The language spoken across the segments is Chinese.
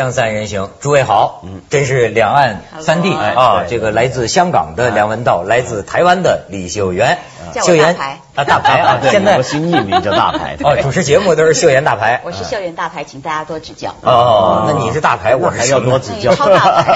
锵锵三人行，诸位好，嗯，真是两岸三地啊，哎这个来自香港的梁文道，来自台湾的李秀媛，秀媛大牌。啊，大牌啊，对，现在新艺名叫大牌。哦，主持节目都是秀媛大牌，我是秀媛大牌，请大家多指教。哦，那你是大牌，我是还要多指教。超大牌。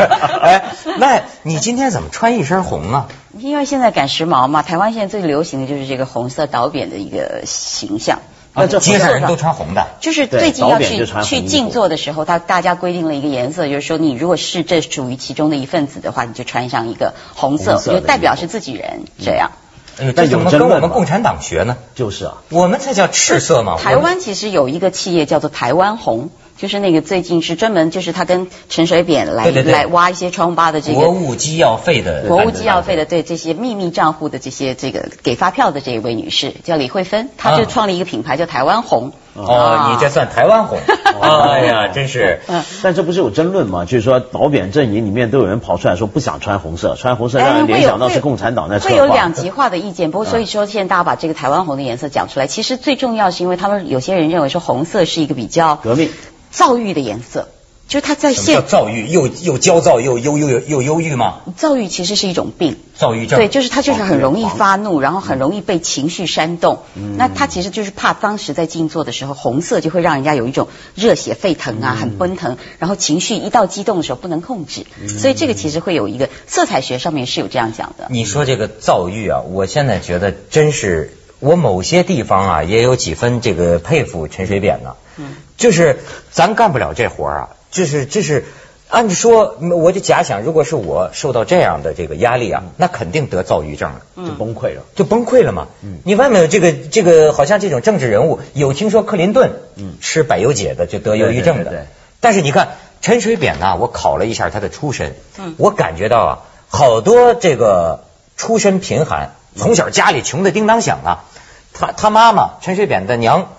哎，那你今天怎么穿一身红啊？因为现在赶时髦嘛，台湾现在最流行的就是这个红色导扁的一个形象。那这街上人都穿红的，就是最近要去去静坐的时候，他大家规定了一个颜色，就是说你如果是这属于其中的一份子的话，你就穿上一个红色，红色就代表是自己人这样。哎，但有这怎么跟我们共产党学呢？就是啊，我们才叫赤色嘛。台湾其实有一个企业叫做台湾红。就是那个最近是专门就是他跟陈水扁来来挖一些疮疤的这个国务机要费的，国务机要费的对这些秘密账户的这些这个给发票的这一位女士叫李慧芬，她就啊创立一个品牌叫台湾红。哦，你这算台湾红？哎呀，真是。嗯但这不是有争论吗？就是说导扁阵营里面都有人跑出来说不想穿红色，穿红色让人联想到是共产党在策会有划。两极化的意见，不过所以说现在大家把这个台湾红的颜色讲出来，其实最重要是因为他们有些人认为说红色是一个比较革命躁郁的颜色，就是他在什么叫现躁郁？又又焦躁又忧又又忧郁吗？躁郁其实是一种病。躁郁症。对，就是他就是很容易发怒，然后很容易被情绪煽动。嗯那他其实就是怕当时在静坐的时候，红色就会让人家有一种热血沸腾啊，嗯很奔腾，然后情绪一到激动的时候不能控制，所以这个其实会有一个色彩学上面是有这样讲的。你说这个躁郁啊，我现在觉得真是，我某些地方啊也有几分这个佩服陈水扁呢、嗯就是咱干不了这活儿啊，就是就是。按说，我就假想，如果是我受到这样的这个压力啊，那肯定得躁郁症了。就崩溃了。就崩溃了嘛。嗯你外面有这个这个，好像这种政治人物，有听说克林顿，嗯吃百忧解的就得忧郁症的。对对对对但是你看陈水扁呐，我考了一下他的出身，嗯我感觉到啊，好多这个出身贫寒，从小家里穷的叮当响啊。他他妈妈陈水扁的娘，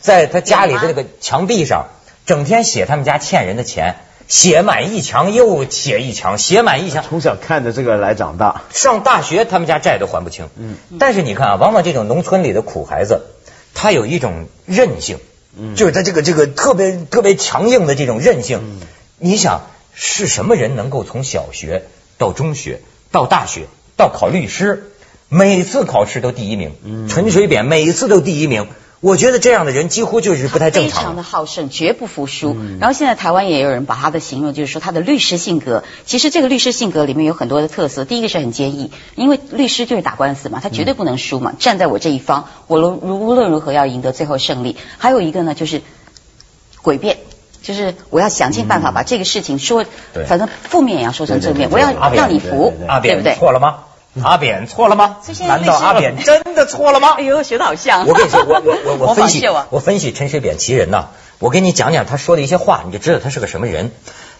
在他家里的那个墙壁上，整天写他们家欠人的钱。写满一墙又写一墙，写满一墙，从小看着这个来长大，上大学他们家债都还不清。嗯但是你看啊，往往这种农村里的苦孩子，他有一种韧性，嗯就是他这个这个特别特别强硬的这种韧性。嗯你想是什么人能够从小学到中学到大学到考律师，每次考试都第一名？嗯陈水扁每一次都第一名。我觉得这样的人几乎就是不太正常非常常的好胜，绝不服输。嗯然后现在台湾也有人把他的形容，就是说他的律师性格。其实这个律师性格里面有很多的特色。第一个是很坚毅，因为律师就是打官司嘛，他绝对不能输嗯嘛，站在我这一方，我如无论如何要赢得最后胜利。还有一个呢，就是诡辩。就是我要想尽办法把这个事情说，对反正负面也要说成正面，我要让你服对不对？错了吗？阿扁错了吗难道阿扁真的错了吗？哎呦，学的好像。我跟你说，我我我 我分析我分析陈水扁其人呐，我给你讲讲他说的一些话，你就知道他是个什么人。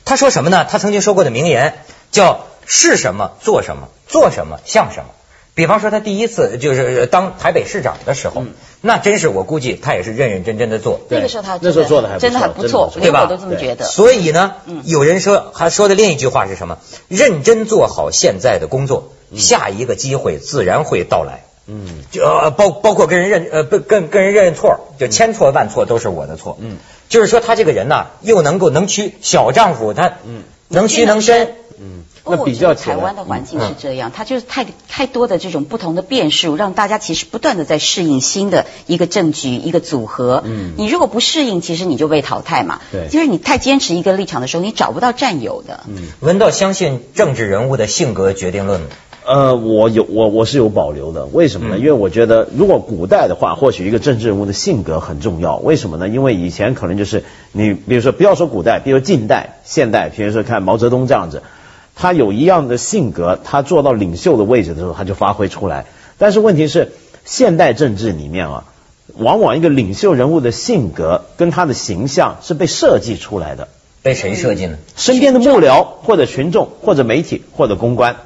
他说什么呢？他曾经说过的名言叫“是什么做什么，做什么像什么”。比方说，他第一次就是当台北市长的时候，嗯那真是我估计他也是认认真真的做。那个时候他那时候做的还不错真的很不错，真的不错对吧我都这么觉得。所以呢嗯，有人说还说的另一句话是什么？认真做好现在的工作，下一个机会自然会到来。嗯就呃包包括跟人认呃不跟跟人认错，就千错万错都是我的错。嗯，就是说他这个人呐，又能够能屈小丈夫，他嗯能屈能伸。嗯，不过那比较台湾的环境是这样，它就是太太多的这种不同的变数，让大家其实不断的在适应新的一个政局、一个组合。嗯你如果不适应，其实你就被淘汰嘛。对就是你太坚持一个立场的时候，你找不到战友的。嗯。文道相信政治人物的性格决定论吗？呃，我有我我是有保留的，为什么呢？嗯因为我觉得，如果古代的话，或许一个政治人物的性格很重要。为什么呢？因为以前可能就是你，比如说不要说古代，比如近代、现代，比如说看毛泽东这样子，他有一样的性格，他做到领袖的位置的时候，他就发挥出来。但是问题是，现代政治里面啊，往往一个领袖人物的性格跟他的形象是被设计出来的，被谁设计呢？身边的幕僚或者群众或者媒体或者公关。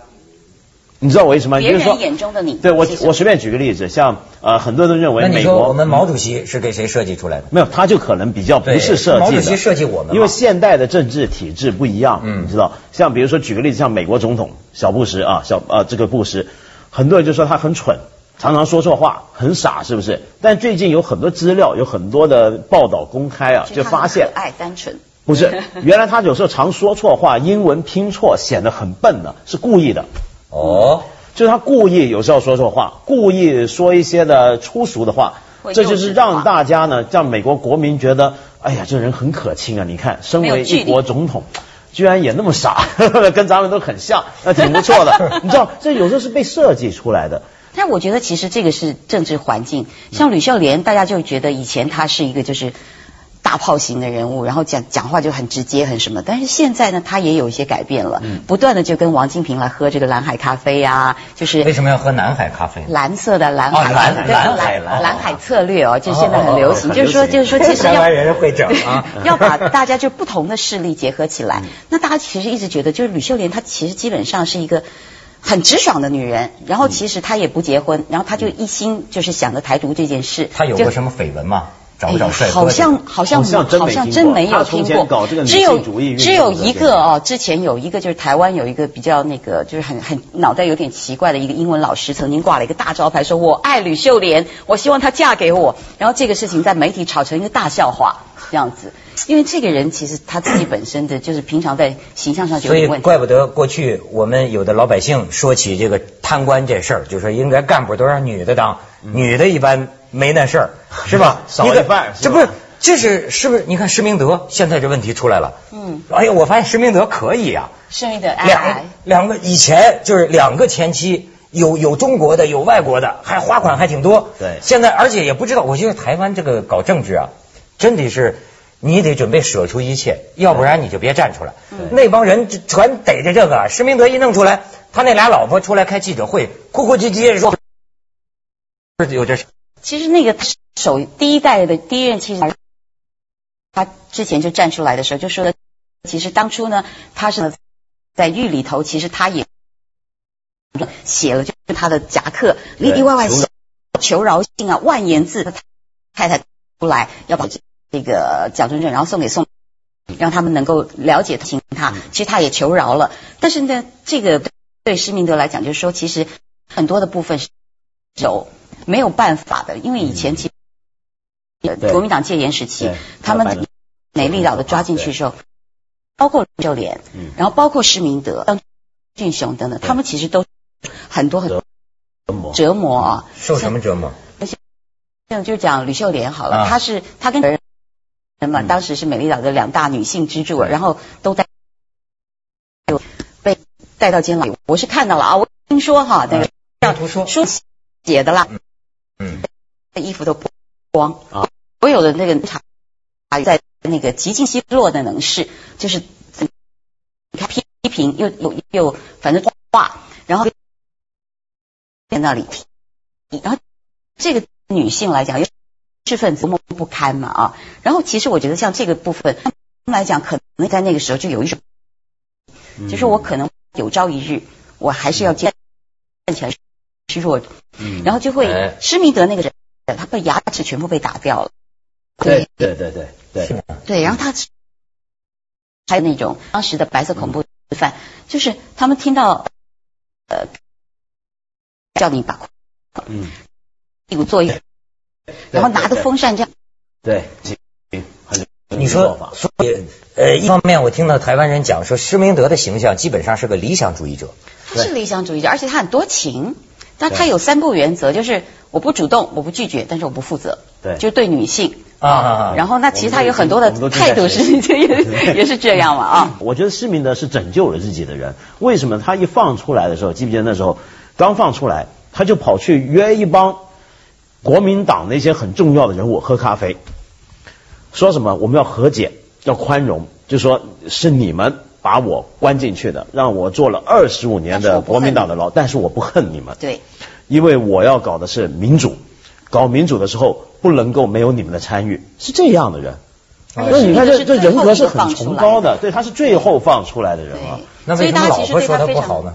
你知道我为什么？别就是说人眼中的你，对我我随便举个例子，像呃很多人认为美国我们毛主席是给谁设计出来的？没有，他就可能比较不是设计的。毛主席设计我们因为现代的政治体制不一样，嗯你知道，像比如说举个例子，像美国总统小布什啊，小呃这个布什，很多人就说他很蠢，常常说错话，很傻，是不是？但最近有很多资料，有很多的报道公开啊，就发现爱单纯。不是，原来他有时候常说错话，英文拼错显得很笨呢，是故意的。哦，就是他故意有时候说错话，故意说一些的粗俗的话，这就是让大家呢，让美国国民觉得，哎呀，这人很可亲啊！你看，身为一国总统。居然也那么傻，跟咱们都很像，那挺不错的。你知道，这有时候是被设计出来的。但我觉得其实这个是政治环境，像吕秀莲，大家就觉得以前他是一个就是大炮型的人物，然后讲讲话就很直接很什么，但是现在呢，他也有一些改变了，嗯不断的就跟王金平来喝这个蓝海咖啡啊，就是为什么要喝南海咖啡？蓝色的蓝海，哦蓝海蓝蓝蓝海策略哦，就现在很流行，就是说就是说，其实要台湾人会整啊。要把大家就不同的势力结合起嗯来。那大家其实一直觉得，就是吕秀莲她其实基本上是一个。很直爽的女人，然后其实她也不结婚，然后她就一心就是想着台独这件事。她有过什么绯闻吗？找不找哎帅哥？好像好像好像真没好像真没有听过搞这个，只有只有一个哦，之前有一个就是台湾有一个比较那个就是很很脑袋有点奇怪的一个英文老师，曾经挂了一个大招牌，说我爱吕秀莲，我希望她嫁给我。然后这个事情在媒体炒成一个大笑话，这样子。因为这个人其实他自己本身的就是平常在形象上就所以有问题。怪不得过去我们有的老百姓说起这个贪官这事儿，就说应该干部都让女的当，女的一般没那事儿，是吧？少一半这不是这是是不是？你看施明德现在这问题出来了，嗯，哎呀，我发现施明德可以啊，胜利的爱两，两个以前就是两个前妻。有有中国的，有外国的，还花款还挺多。对现在而且也不知道，我觉得台湾这个搞政治啊，真的是你得准备舍出一切，要不然你就别站出来。那帮人就全逮着这个，施明德一弄出来，他那俩老婆出来开记者会，哭哭唧唧说，有这事。其实那个首第一代的第一任妻子，他之前就站出来的时候就说的，其实当初呢，他是在狱里头，其实他也写了就是他的夹克里里外外写求饶信啊，万言字，太太出来要把这个蒋中正，然后送给宋，让他们能够了解情他。其实他也求饶了，但是呢，这个对施明德来讲，就是说，其实很多的部分是有没有办法的，因为以前其实国民党戒严时期，他们把你美丽岛的抓进去的时候，包括刘秀莲，嗯然后包括施明德、张俊雄等等，他们其实都很多很折磨折磨啊。受什么折磨？像就讲吕秀莲好了，啊她是她跟人嘛，嗯。当时是美丽岛的两大女性支柱，然后都带被带到监牢里。我是看到了啊，我听说哈，那个让图书，书写的啦，嗯，衣服都不光。啊，所有的那个茶在那个极尽奚落的能事，就是你看批评又又又反正话，然后在那里，然后这个女性来讲，又知识分子多么不堪嘛啊！然后其实我觉得像这个部分，他们来讲，可能在那个时候就有一种，就是我可能有朝一日，我还是要站站起来示弱，嗯。然后就会哎。施明德那个人，他被牙齿全部被打掉了，对对对对对，对，然后他还有那种当时的白色恐怖犯，就是他们听到呃叫你把嗯，屁股坐一，然后拿着风扇这样，对，很你说，所以呃，一方面我听到台湾人讲说，施明德的形象基本上是个理想主义者，他是理想主义者，而且他很多情，但他有三不原则，就是我不主动，我不拒绝，但是我不负责，对。就对女性啊然后那其实他有很多的态度是也 也是这样嘛啊。我觉得施明德是拯救了自己的人。为什么他一放出来的时候，记不记得那时候刚放出来，他就跑去约一帮国民党那些很重要的人物喝咖啡，说什么？我们要和解，要宽容，就说是你们把我关进去的，让我做了二十五年的国民党的牢，但是我不恨你们，对，因为我要搞的是民主，搞民主的时候不能够没有你们的参与，是这样的人。那你看这这人格是很崇高的，对，他是最后放出来的人啊。那为什么老婆说他不好呢？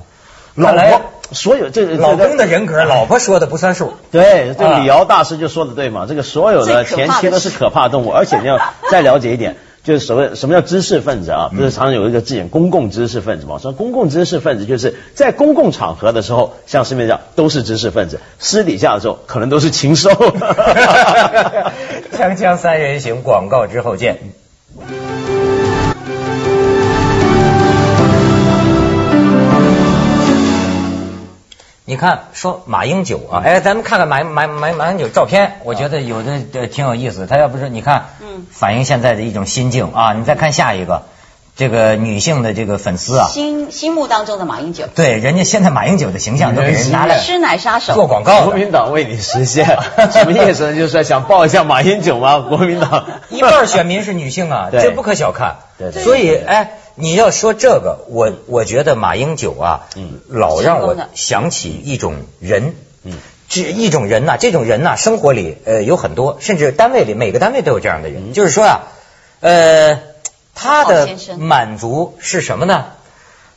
老婆所有这老公的人格，老婆说的不算数。对，这啊李敖大师就说的对嘛，这个所有的前最可怕的妻都是可怕动物，而且你要再了解一点，就是所谓什么叫知识分子啊？不是常常有一个字眼，公共知识分子嘛？说公共知识分子就是在公共场合的时候，像市面上都是知识分子，私底下的时候可能都是禽兽。锵锵三人行，广告之后见。看说马英九啊，哎，咱们看看马马马马英九照片，我觉得有的呃挺有意思。他要不是你看，嗯反映现在的一种心境啊。你再看下一个，这个女性的这个粉丝啊，心心目当中的马英九，对，人家现在马英九的形象都给人拿来吃奶杀手，做广告。国民党为你实现 什么意思呢？就是说想抱一下马英九吗？国民党一半选民是女性啊，这不可小看。对对所以哎，你要说这个，我我觉得马英九啊，嗯。老让我想起一种人，嗯，这一种人呐、这种人呐、生活里呃有很多，甚至单位里每个单位都有这样的人，嗯。就是说啊，呃，他的满足是什么呢？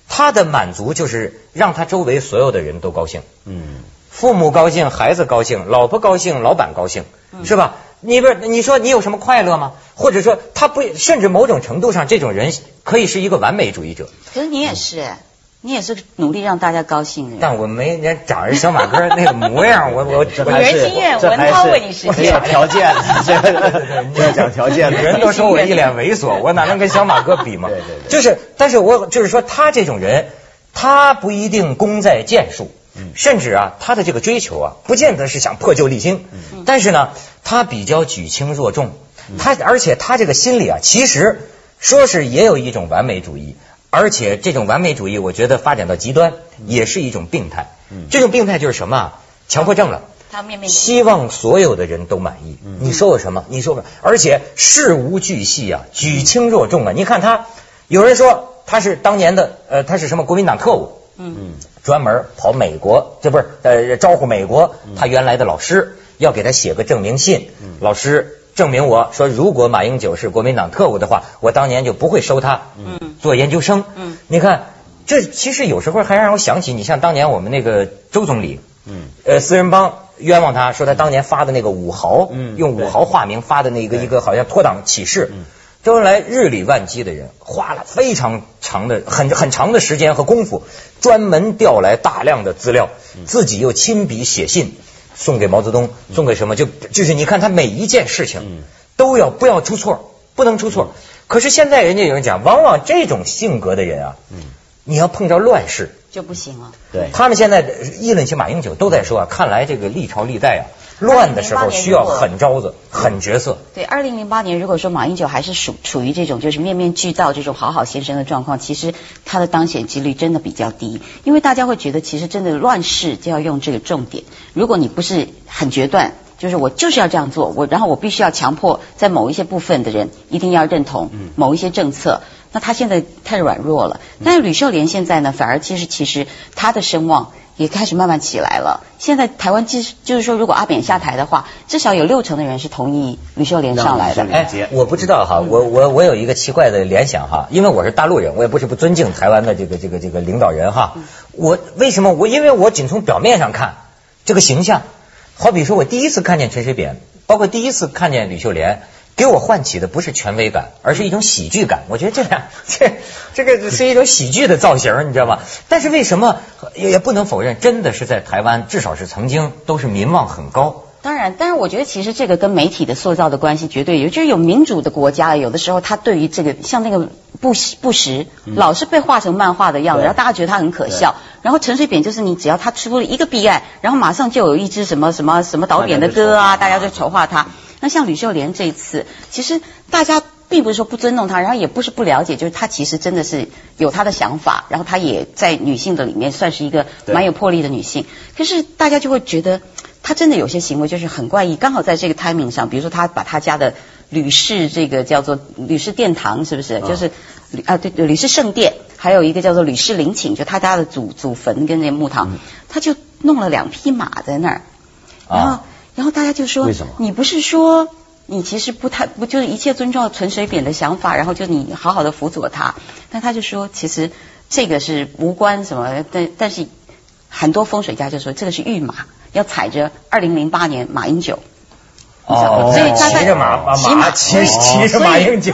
他的满足就是让他周围所有的人都高兴。嗯。父母高兴，孩子高兴，老婆高兴，老板高兴，是吧？你不是你说你有什么快乐吗？或者说他不，甚至某种程度上，这种人可以是一个完美主义者，可是你也是哎，你也是努力让大家高兴的人。但我没人长人小马哥那个模样，我 我我这还是女人心愿这还文涛是为你实现没有条件 你，这个这个讲条件。的，人都说我一脸猥琐，我哪能跟小马哥比嘛？对对对。就是，但是我就是说，他这种人，他不一定功在剑术，嗯。甚至啊，他的这个追求啊，不见得是想破旧立新，嗯。但是呢，他比较举轻若重，他而且他这个心里啊，其实说是也有一种完美主义。而且这种完美主义，我觉得发展到极端，也是一种病态。嗯这种病态就是什么啊？强迫症了。他面面希望所有的人都满意。嗯你说我什么？你说我，而且事无巨细啊，举轻若重啊。你看他，有人说他是当年的呃，他是什么国民党特务，嗯。嗯专门跑美国，这不是呃招呼美国他原来的老师，要给他写个证明信。嗯。老师证明我说，如果马英九是国民党特务的话，我当年就不会收他嗯。做研究生。嗯。你看，这其实有时候还让我想起，你像当年我们那个周总理，嗯。呃，四人帮冤枉他说他当年发的那个五豪，嗯用五豪化名发的那个一个好像脱党启事嗯，周恩来日理万机的人，花了非常长的很很长的时间和功夫，专门调来大量的资料，嗯自己又亲笔写信送给毛泽东，送给什么就就是你看他每一件事情嗯都要不要出错，不能出错。可是现在人家有人讲，往往这种性格的人啊，嗯你要碰着乱世。就不行了。对他们现在议论起马英九，都在说啊，看来这个历朝历代啊，乱的时候需要狠招子、狠角色。对，二零零八年如果说马英九还是属处于这种就是面面俱到这种好好先生的状况，其实他的当选几率真的比较低，因为大家会觉得其实真的乱世就要用这个重点，如果你不是很决断。就是我就是要这样做，我然后我必须要强迫在某一些部分的人一定要认同某一些政策。那他现在太软弱了，但是吕秀莲现在呢，反而其实其实他的声望也开始慢慢起来了。现在台湾就是就是说，如果阿扁下台的话，至少有六成的人是同意吕秀莲上来的哎，我不知道哈，我我我有一个奇怪的联想哈，因为我是大陆人，我也不是不尊敬台湾的这个这个这个领导人哈。我为什么我因为我仅从表面上看这个形象，好比说我第一次看见陈水扁，包括第一次看见吕秀莲。给我唤起的不是权威感，而是一种喜剧感。我觉得这俩这这个是一种喜剧的造型，你知道吗？但是为什么也也不能否认，真的是在台湾，至少是曾经都是民望很高。当然，但是我觉得其实这个跟媒体的塑造的关系绝对有，就是有民主的国家，有的时候他对于这个像那个不不实，老是被画成漫画的样子，对然后大家觉得他很可笑。然后陈水扁就是你只要他出了一个弊案，然后马上就有一支什么什么什么导演的歌啊，大家就丑化他。那像吕秀莲这一次，其实大家并不是说不尊重她，然后也不是不了解，就是她其实真的是有她的想法，然后她也在女性的里面算是一个蛮有魄力的女性。可是大家就会觉得她真的有些行为就是很怪异，刚好在这个 timing 上，比如说她把她家的吕氏这个叫做吕氏殿堂，是不是？啊就是吕啊对对吕氏圣殿，还有一个叫做吕氏陵寝，就她家的祖祖坟跟那墓堂，嗯就弄了两匹马在那儿，然后、啊然后大家就说，为什么你不是说你其实不太不就是一切遵照陈水扁的想法，然后就你好好的辅佐他，但他就说其实这个是无关什么，但但是很多风水家就说这个是御马，要踩着二零零八年马英九。哦所以他在骑着马马骑马骑骑着马英九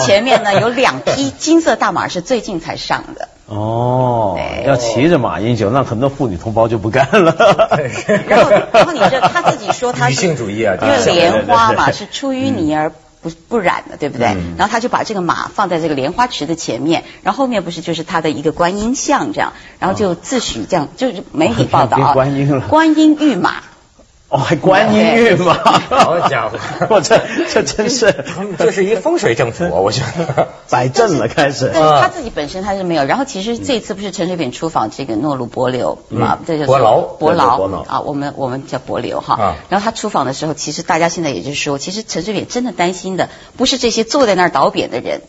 前面呢 有两匹金色大马是最近才上的。哦，要骑着马饮酒，那很多妇女同胞就不干了。然后然后你这他自己说他是女性主义啊因为莲花嘛是出淤泥而不不染的，对不对？嗯然后他就把这个马放在这个莲花池的前面，然后后面不是就是他的一个观音像这样，然后就自诩这样，就是媒体报道啊，观音了观音御马。哦，还观音玉嘛？好家伙。我这这真是。这是一风水政府啊，我觉得。摆正了，开始。但是他自己本身他是没有，然后其实这次不是陈水扁出访这个诺鲁伯流嘛，这就是伯劳。伯劳。劳。啊，我们我们叫伯流哈。啊。然后他出访的时候，其实大家现在也就是说，其实陈水扁真的担心的不是这些坐在那儿倒扁的人。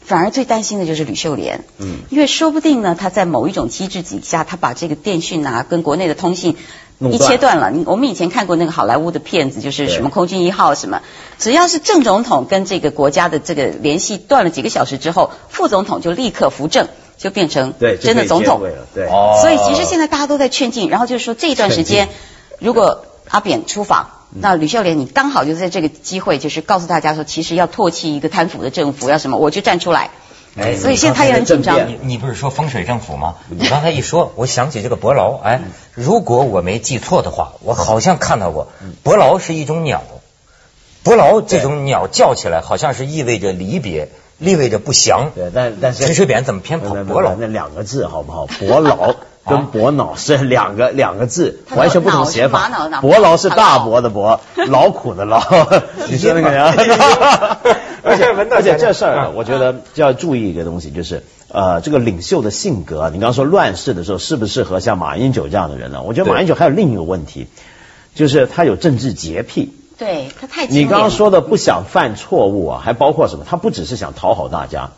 反而最担心的就是吕秀莲，嗯。因为说不定呢，他在某一种机制底下，他把这个电讯啊跟国内的通信一切断了。你我们以前看过那个好莱坞的片子，就是什么空军一号什么，只要是正总统跟这个国家的这个联系断了几个小时之后，副总统就立刻扶正，就变成真的总统。了，对。哦所以其实现在大家都在劝进，然后就是说这一段时间，如果阿扁出访，那吕秀莲你刚好就在这个机会，就是告诉大家说，其实要唾弃一个贪腐的政府，要什么我就站出来。哎所以现在他也很紧张。你你不是说风水政府吗？你刚才一说，我想起这个伯劳。哎，如果我没记错的话，我好像看到过，伯劳是一种鸟。伯劳这种鸟叫起来，好像是意味着离别，意味着不祥。对，但但是陈水扁怎么偏跑伯劳那两个字好不好？伯劳 跟伯脑是两个两个字，完全不同写法。伯劳是大伯的伯，劳苦的劳。你说那个人，而且 而且这事儿啊，我觉得就要注意一个东西，就是呃，这个领袖的性格啊，你刚刚说乱世的时候适不适合像马英九这样的人呢？我觉得马英九还有另一个问题，就是他有政治洁癖。对他太你刚刚说的的不想犯错误啊，还包括什么？他不只是想讨好大家，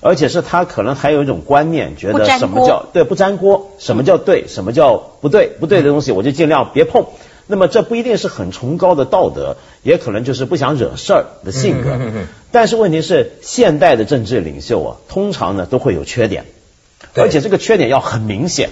而且是他可能还有一种观念，觉得什么锅叫对不粘锅，什么叫对，什么叫不对，不对的东西我就尽量别碰。那么这不一定是很崇高的道德，也可能就是不想惹事儿的性格。嗯嗯嗯但是问题是，现代的政治领袖啊，通常呢都会有缺点，而且这个缺点要很明显。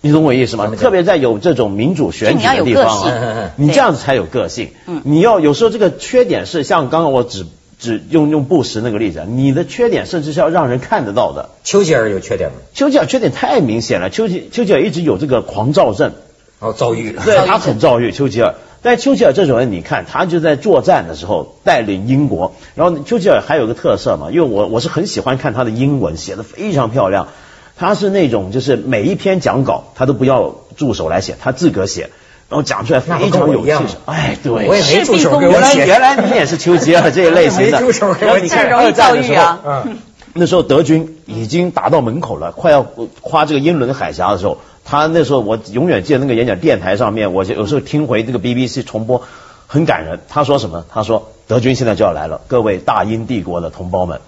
你懂我意思吗特别在有这种民主选举的地方啊，你这样子才有个性。嗯你要有时候这个缺点是像刚刚我只只用用布什那个例子，啊，你的缺点甚至是要让人看得到的。丘吉尔有缺点吗？丘吉尔缺点太明显了，丘吉丘吉尔一直有这个狂躁症，哦，遭遇。对 他很遭遇，丘吉尔。但丘吉尔这种人，你看他就在作战的时候带领英国，然后丘吉尔还有个特色嘛，因为我我是很喜欢看他的英文，写的非常漂亮。他是那种就是每一篇讲稿他都不要助手来写，他自个写，然后讲出来非常有气势。哎，对，我也没助手给我原来写。原来你也是丘吉尔这一类型的，没助手给我写然后你看很容易二战的时候躁郁啊，嗯，那时候德军已经打到门口了，快要跨这个英伦海峡的时候，他那时候我永远记得那个演讲电台上面，我就有时候听回这个 BBC 重播，很感人。他说什么？他说德军现在就要来了，各位大英帝国的同胞们，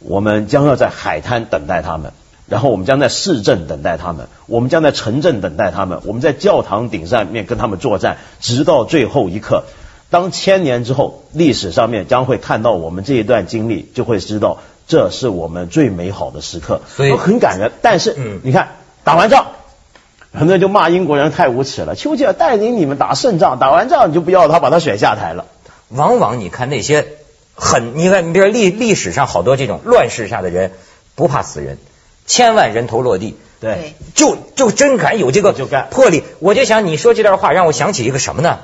我们将要在海滩等待他们。然后我们将在市镇等待他们，我们将在城镇等待他们，我们在教堂顶上面跟他们作战，直到最后一刻。当千年之后，历史上面将会看到我们这一段经历，就会知道这是我们最美好的时刻，所以很感人。但是，你看打完仗，很多人就骂英国人太无耻了。丘吉尔带领你们打胜仗，打完仗你就不要他，把他选下台了。往往你看那些很，你看，你比如历历史上好多这种乱世下的人，不怕死人，千万人头落地，对，就就真敢有这个就干魄力。我就想你说这段话，让我想起一个什么呢？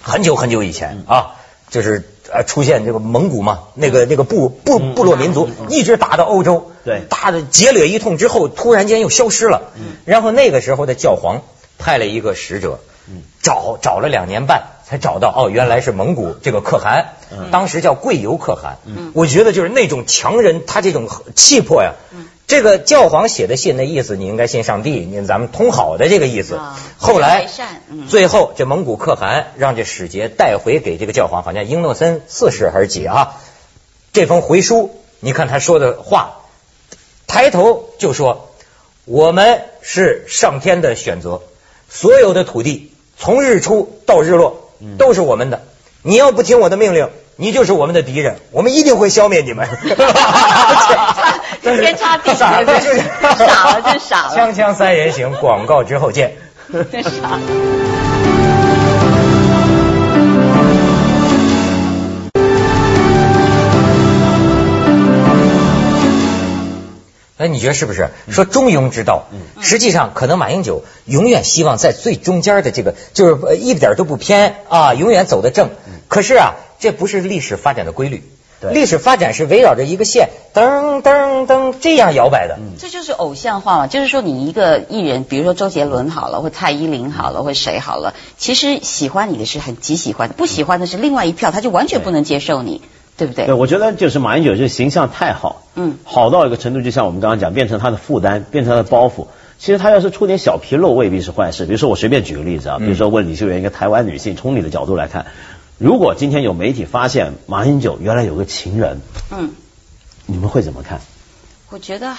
很久很久以前啊，就是呃出现这个蒙古嘛，那个那个部部嗯部落民族一直打到欧洲，对打的劫掠一通之后，突然间又消失了。然后那个时候的教皇派了一个使者，找找了两年半才找到，哦，原来是蒙古这个可汗，当时叫贵由可汗。我觉得就是那种强人，他这种气魄呀。这个教皇写的信的意思，你应该信上帝，你咱们通好的这个意思啊。后来嗯最后这蒙古可汗让这使节带回给这个教皇，好像英诺森四世还是几啊？这封回书，你看他说的话，抬头就说：“我们是上天的选择，所有的土地从日出到日落都是我们的。你要不听我的命令，你就是我们的敌人，我们一定会消灭你们。” 天差地别就是傻了真傻了 锵锵三人行，广告之后见。真傻。哎，你觉得是不是？说中庸之道，实际上可能马英九永远希望在最中间的这个，就是呃一点都不偏啊，永远走得正。可是啊，这不是历史发展的规律。对历史发展是围绕着一个线，噔噔噔这样摇摆的。这就是偶像化嘛，就是说你一个艺人，比如说周杰伦好了，或蔡依林好了，或谁好了，其实喜欢你的是很极喜欢的，不喜欢的是另外一票，他就完全不能接受你，对不对？对，我觉得就是马英九这形象太好，嗯好到一个程度，就像我们刚刚讲，变成他的负担，变成他的包袱。其实他要是出点小纰漏，未必是坏事。比如说，我随便举个例子啊，比如说问李秀媛一个台湾女性，从你的角度来看，如果今天有媒体发现马英九原来有个情人，嗯，你们会怎么看？我觉得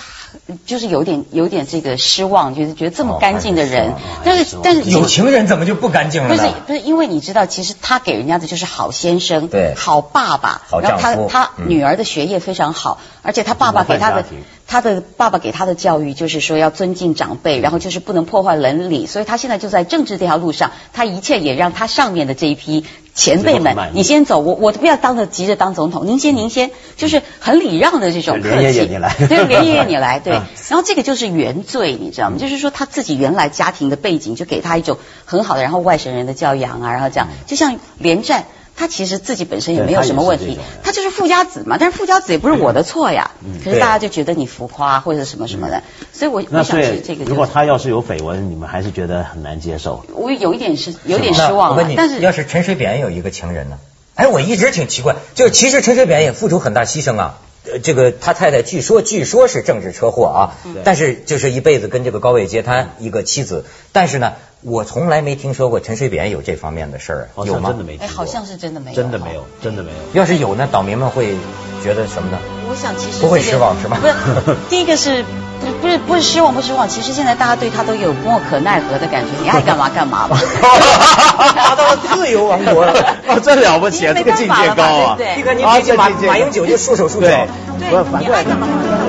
就是有点有点这个失望，就是觉得这么哦干净的人，还但是但是有情人怎么就不干净了不是？不是，因为你知道，其实他给人家的就是好先生，对。好爸爸，好然后他他嗯。女儿的学业非常好，而且他爸爸给他的他的爸爸给他的教育就是说要尊敬长辈，然后就是不能破坏伦理，所以他现在就在政治这条路上，他一切也让他上面的这一批前辈们你先走，我我不要当着急着当总统，您先您先，就是很礼让的这种就客气，连爷爷你来。对，连爷爷你来，对。嗯，然后这个就是原罪，你知道吗？就是说他自己原来家庭的背景就给他一种很好的，然后外省人的教养啊，然后这样，就像连战。他其实自己本身也没有什么问题他就是富家子嘛，但是富家子也不是我的错呀。可是大家就觉得你浮夸或者什么什么的，所以我那我想这个、如果他要是有绯闻，你们还是觉得很难接受。我有一点是有点失望我问你，，但是要是陈水扁有一个情人呢？哎，我一直挺奇怪，就是其实陈水扁也付出很大牺牲啊。呃，这个他太太据说据说是政治车祸啊，嗯但是就是一辈子跟这个高位截瘫一个妻子，但是呢，我从来没听说过陈水扁有这方面的事儿，有吗？真的没听过，哎，好像是真的没有，真的没有，真的没有。要是有呢，岛民们会觉得什么呢？我想其实不会失望是吗不是，第一个是不是不是不是失望不失望？其实现在大家对他都有莫可奈何的感觉，你爱干嘛 干嘛吧。达到了自由王国了。哦，真了不起啊，这个境界高啊！你看，你啊比起马英九就束手束脚。对，反过来你爱干嘛干嘛